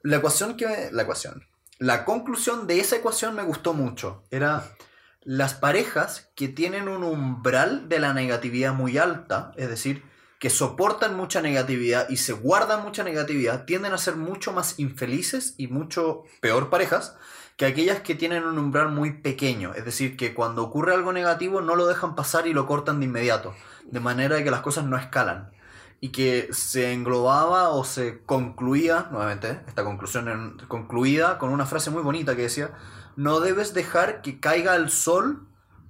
La ecuación que... La ecuación. La conclusión de esa ecuación me gustó mucho. Era las parejas que tienen un umbral de la negatividad muy alta, es decir, que soportan mucha negatividad y se guardan mucha negatividad, tienden a ser mucho más infelices y mucho peor parejas que aquellas que tienen un umbral muy pequeño, es decir, que cuando ocurre algo negativo no lo dejan pasar y lo cortan de inmediato, de manera que las cosas no escalan y que se englobaba o se concluía, nuevamente, esta conclusión concluida con una frase muy bonita que decía, no debes dejar que caiga el sol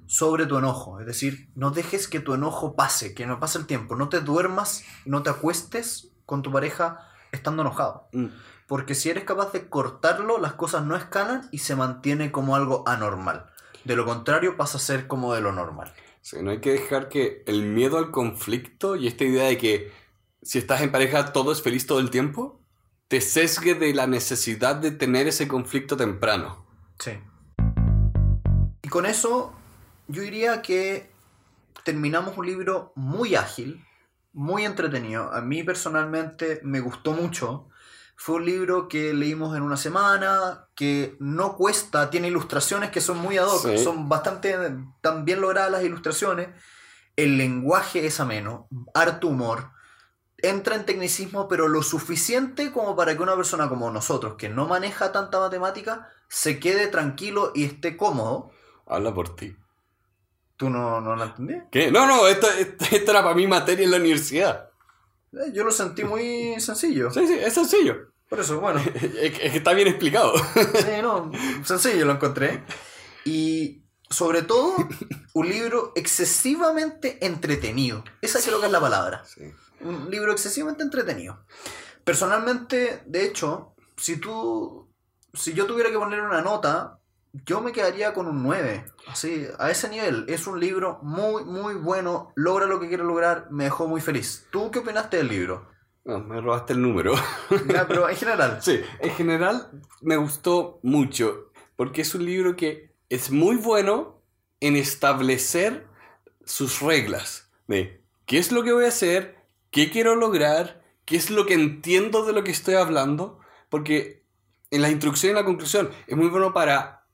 sobre tu enojo, es decir, no dejes que tu enojo pase, que no pase el tiempo, no te duermas, no te acuestes con tu pareja estando enojado. Mm. Porque si eres capaz de cortarlo, las cosas no escalan y se mantiene como algo anormal. De lo contrario, pasa a ser como de lo normal. Sí, no hay que dejar que el miedo al conflicto y esta idea de que si estás en pareja todo es feliz todo el tiempo, te sesgue de la necesidad de tener ese conflicto temprano. Sí. Y con eso, yo diría que terminamos un libro muy ágil, muy entretenido. A mí personalmente me gustó mucho. Fue un libro que leímos en una semana, que no cuesta, tiene ilustraciones que son muy ad hoc, Sí. son bastante tan bien logradas las ilustraciones. El lenguaje es ameno, harto humor. Entra en tecnicismo, pero lo suficiente como para que una persona como nosotros, que no maneja tanta matemática, se quede tranquilo y esté cómodo. Habla por ti. ¿Tú no, no lo entendí? ¿Qué? No, no, esto, esto, esto era para mí materia en la universidad. Eh, Yo lo sentí muy sencillo. Sí, sí, es sencillo. Por eso, bueno. Es que es que está bien explicado. Sí, no, sencillo lo encontré. Y sobre todo, un libro excesivamente entretenido. Esa creo que es la palabra. Sí. Un libro excesivamente entretenido. Personalmente, de hecho, si tú. Si yo tuviera que poner una nota, yo me quedaría con un 9. Así, a ese nivel. Es un libro muy, muy bueno. Logra lo que quiere lograr. Me dejó muy feliz. ¿Tú qué opinaste del libro? No, me robaste el número. Ya, pero en general. Sí, en general me gustó mucho, porque es un libro que es muy bueno en establecer sus reglas de qué es lo que voy a hacer, qué quiero lograr, qué es lo que entiendo de lo que estoy hablando, porque en la introducción y la conclusión es muy bueno para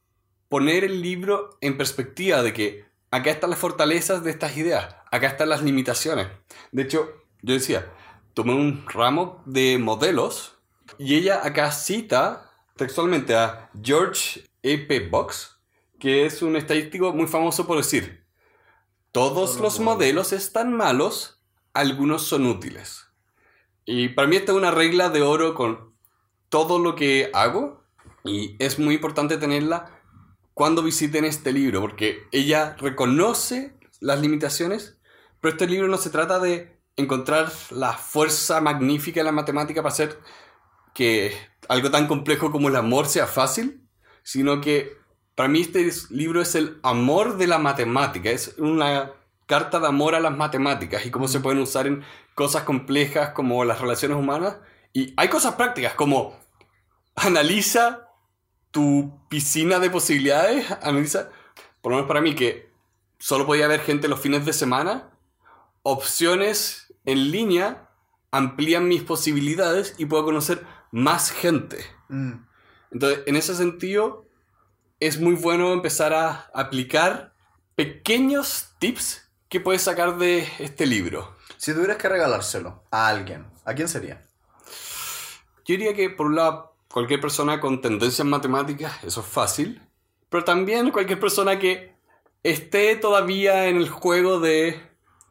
poner el libro en perspectiva de que acá están las fortalezas de estas ideas, acá están las limitaciones. De hecho, yo decía, tomé un ramo de modelos y ella acá cita textualmente a George E.P. Box, que es un estadístico muy famoso por decir, todos los modelos están malos, algunos son útiles. Y para mí esta es una regla de oro con todo lo que hago y es muy importante tenerla cuando visiten este libro, porque ella reconoce las limitaciones, pero este libro no se trata de encontrar la fuerza magnífica de la matemática para hacer que algo tan complejo como el amor sea fácil, sino que para mí este es- libro es el amor de la matemática, es una carta de amor a las matemáticas y cómo se pueden usar en cosas complejas como las relaciones humanas. Y hay cosas prácticas como analiza tu piscina de posibilidades, analiza, por lo menos para mí que solo podía ver gente los fines de semana, opciones en línea amplían mis posibilidades y puedo conocer más gente. Mm. Entonces, en ese sentido, es muy bueno empezar a aplicar pequeños tips que puedes sacar de este libro. Si tuvieras que regalárselo a alguien, ¿a quién sería? Yo diría que, por un lado, cualquier persona con tendencias matemáticas, eso es fácil, pero también cualquier persona que esté todavía en el juego de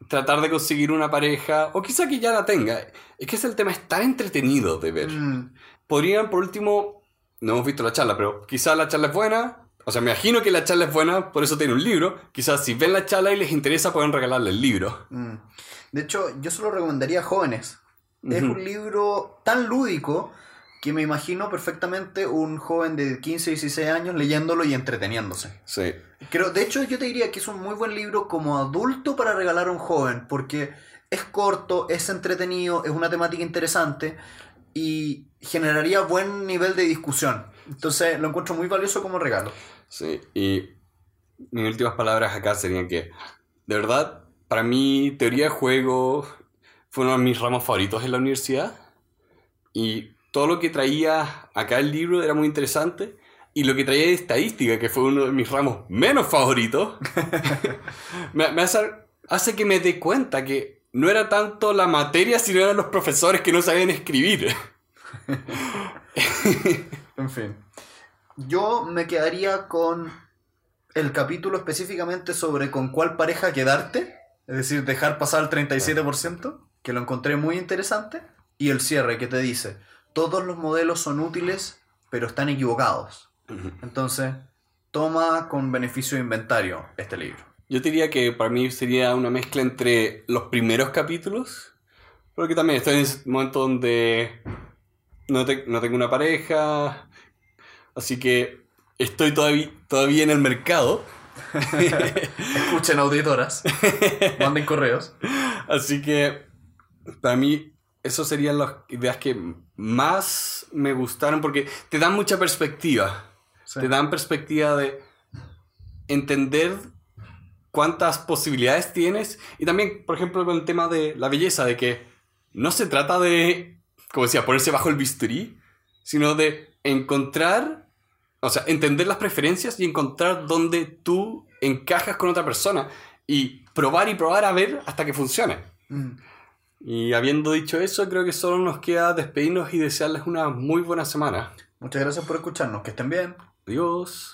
tratar de conseguir una pareja, o quizá que ya la tenga. Es que ese el tema es tan entretenido de ver. Mm, podrían, por último, no hemos visto la charla, pero quizás la charla es buena. O sea, me imagino que la charla es buena, por eso tiene un libro. Quizás si ven la charla y les interesa, pueden regalarle el libro. mm. De hecho, yo se lo recomendaría a jóvenes. Es Ujú. un libro tan lúdico que me imagino perfectamente un joven de 15, 16 años leyéndolo y entreteniéndose. Sí. Creo, de hecho, yo te diría que es un muy buen libro como adulto para regalar a un joven, porque es corto, es entretenido, es una temática interesante y generaría buen nivel de discusión. Entonces, lo encuentro muy valioso como regalo. Sí. Y mis últimas palabras acá serían que, de verdad, para mí, teoría de juego fue uno de mis ramos favoritos en la universidad. Y todo lo que traía acá el libro era muy interesante. Y lo que traía de estadística, que fue uno de mis ramos menos favoritos, me, hace, hace que me dé cuenta que no era tanto la materia, sino eran los profesores que no sabían escribir. En fin. Yo me quedaría con el capítulo específicamente sobre con cuál pareja quedarte, es decir, dejar pasar el 37%, que lo encontré muy interesante, y el cierre que te dice, todos los modelos son útiles, pero están equivocados. Entonces, toma con beneficio de inventario este libro. Yo diría que para mí sería una mezcla entre los primeros capítulos, porque también estoy en ese momento donde no, te- no tengo una pareja, así que estoy todavía, todavía en el mercado. Escuchen auditoras. Manden correos. Así que para mí esas serían las ideas que más me gustaron porque te dan mucha perspectiva. Sí. Te dan perspectiva de entender cuántas posibilidades tienes y también, por ejemplo, con el tema de la belleza, de que no se trata de, como decía, ponerse bajo el bisturí, sino de encontrar, o sea, entender las preferencias y encontrar dónde tú encajas con otra persona y probar y probar a ver hasta que funcione. Mm. Y habiendo dicho eso, creo que solo nos queda despedirnos y desearles una muy buena semana. Muchas gracias por escucharnos. Que estén bien. Adiós.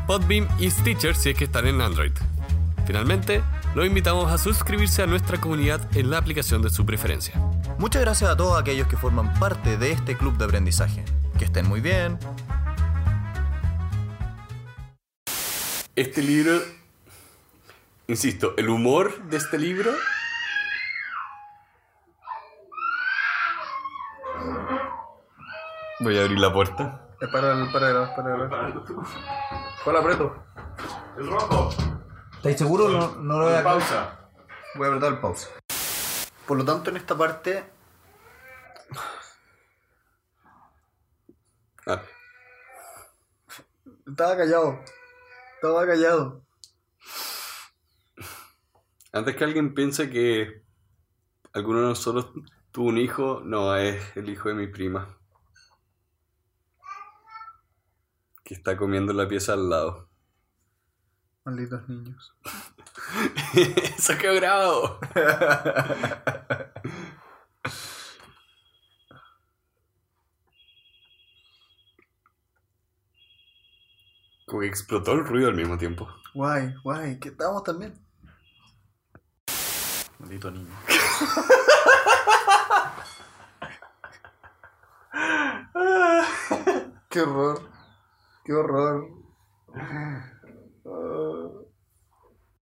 Podbeam y Stitcher si es que están en Android. Finalmente, los invitamos a suscribirse a nuestra comunidad en la aplicación de su preferencia. Muchas gracias a todos aquellos que forman parte de este club de aprendizaje. Que estén muy bien. Este libro, insisto, el humor de este libro Voy a abrir la puerta. Es para el para grabar, para grabar. ¿Cuál aprieto? El rojo. ¿Estáis seguros? No, no lo voy a Pausa. Voy a apretar el pausa. Por lo tanto, en esta parte. Ah, Estaba callado. Estaba callado. antes que alguien piense que alguno de nosotros tuvo un hijo, no, es el hijo de mi prima. Que está comiendo en la pieza al lado. Malditos niños. Eso quedó grabado. Como que explotó el ruido al mismo tiempo. Guay, guay, que estamos también. Maldito niño. Qué horror. Qué horror. Ah. Ah.